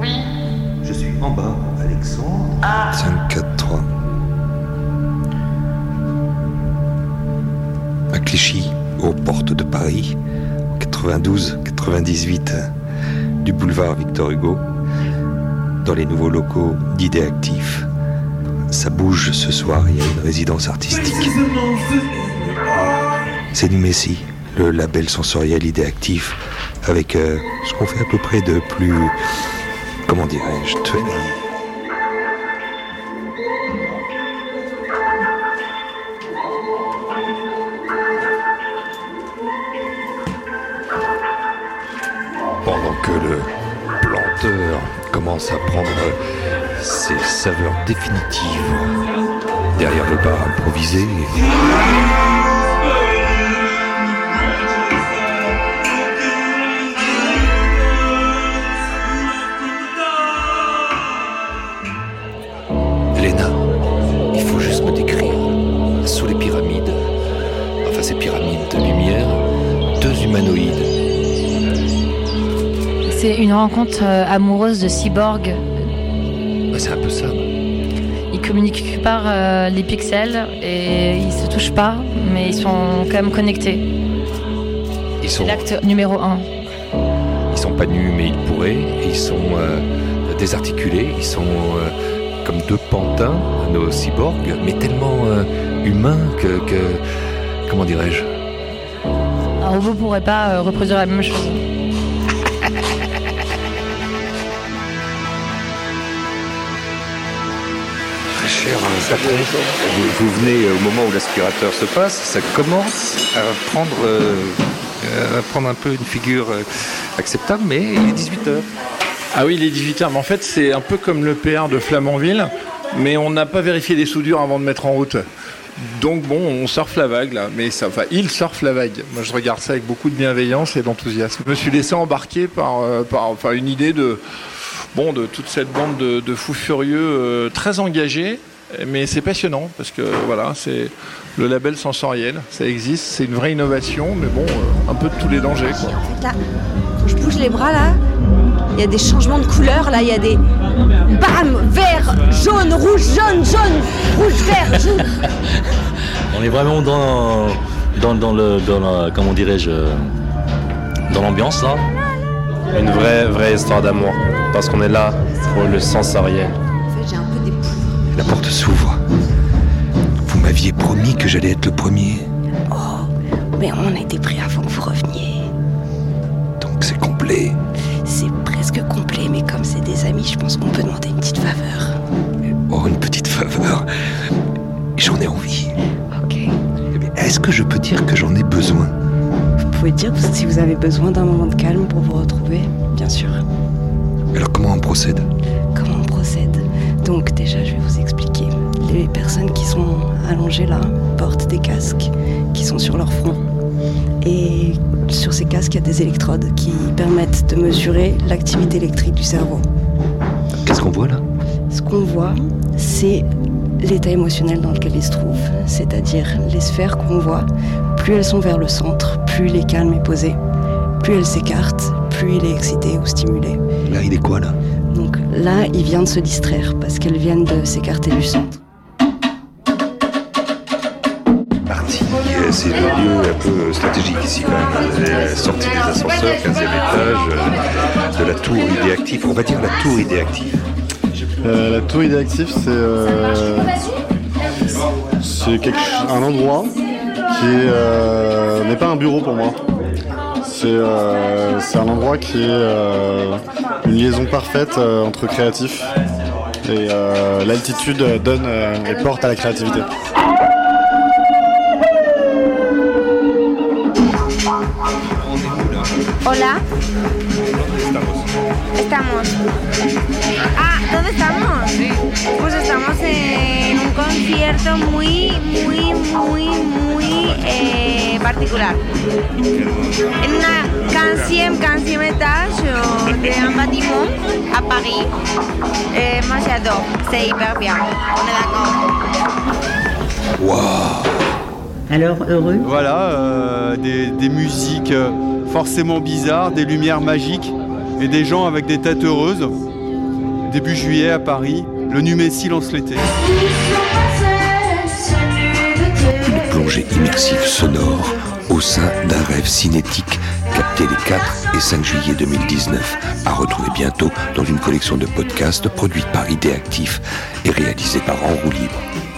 Oui. Je suis en bas, Alexandre. Ah 5, 4, À Clichy, aux portes de Paris, 92, 98, du boulevard Victor Hugo, dans les nouveaux locaux d'idées actifs. Ça bouge ce soir, il y a une résidence artistique. C'est du Messi, le label sensoriel idée actif avec euh, ce qu'on fait à peu près de plus, comment dirais-je. Pendant que le planteur commence à prendre ses saveurs définitives derrière le bar improvisé. Pyramides de lumière, deux humanoïdes. C'est une rencontre euh, amoureuse de cyborg. Bah, c'est un peu ça. Ils communiquent par euh, les pixels et ils se touchent pas, mais ils sont quand même connectés. Ils sont, l'acte numéro un. ils sont pas nus, mais ils pourraient. Ils sont euh, désarticulés. Ils sont euh, comme deux pantins, nos cyborgs, mais tellement euh, humains que, que- comment dirais-je Un robot pourrait pas euh, reproduire la même chose. Très cher patron, vous, vous venez au moment où l'aspirateur se passe, ça commence à prendre, euh, à prendre un peu une figure euh, acceptable, mais il est 18h. Ah oui, il est 18h, mais en fait, c'est un peu comme le PR de Flamanville, mais on n'a pas vérifié les soudures avant de mettre en route. Donc bon, on surfe la vague là, mais ça, enfin, il surfe la vague. Moi, je regarde ça avec beaucoup de bienveillance et d'enthousiasme. Je me suis laissé embarquer par, euh, une idée de, bon, de toute cette bande de, fous furieux euh, très engagés, mais c'est passionnant parce que voilà, c'est le label sensoriel, ça existe, c'est une vraie innovation, mais bon, euh, un peu de tous les dangers. Quoi. En fait, là, je bouge les bras, là, il y a des changements de couleurs. Là, il y a des. Bam Vert, jaune, rouge, jaune, jaune, rouge, vert, jaune. On est vraiment dans, dans, dans le, dans la, comment dirais-je, dans l'ambiance là. Une vraie, vraie histoire d'amour. Parce qu'on est là pour le sensoriel. En fait, j'ai un peu des. La porte s'ouvre. Vous m'aviez promis que j'allais être le premier, Mais on a été pris avant que vous reveniez. donc c'est complet. C'est presque complet, mais comme c'est des amis, je pense qu'on peut demander une petite faveur. Oh, une petite faveur. J'en ai envie. Ok. Eh Est-ce que je peux dire que j'en ai besoin? Vous pouvez dire si vous avez besoin d'un moment de calme pour vous retrouver, bien sûr. Alors comment on procède? Comment on procède? Donc déjà, je vais vous expliquer. Les personnes qui sont allongées là portent des casques qui sont sur leur front. Et sur ces casques, il y a des électrodes qui permettent de mesurer l'activité électrique du cerveau. Qu'est-ce qu'on voit là? Ce qu'on voit, c'est l'état émotionnel dans lequel ils se trouvent. C'est-à-dire les sphères qu'on voit, plus elles sont vers le centre, plus il est calme et posé. Plus elles s'écartent, plus il est excité ou stimulé. Là, il est quoi là? Donc là, il vient de se distraire parce qu'elles viennent de s'écarter du centre. C'est le lieu un peu stratégique ici quand même. La sortie des ascenseurs, 15e étage, euh, de la tour idéactive. On va dire la tour idéactive. Euh, la tour idéactive, c'est euh, c'est un endroit qui est, euh, n'est pas un bureau pour moi. C'est euh, un endroit qui est euh, une liaison parfaite euh, entre créatifs. Et euh, l'altitude donne euh, les portes à la créativité. Hola. Estamos? Ah, ¿dónde estamos? Pues estamos en un concierto muy, muy, muy, muy eh, particular. En una quinzième, quinzième étage euh, d'un bâtiment à Paris. Euh, moi j'adore, c'est hyper bien. On est d'accord. Alors, heureux Voilà, euh, des, des musiques euh, forcément bizarres, des lumières magiques et des gens avec des têtes heureuses. Début juillet à Paris, Le Numé Silence l'été. Une plongée immersive sonore au sein d'un rêve cinétique capté les 4 et 5 juillet 2019, à retrouver bientôt dans une collection de podcasts produite par Idéactif et réalisée par En Roue Libre.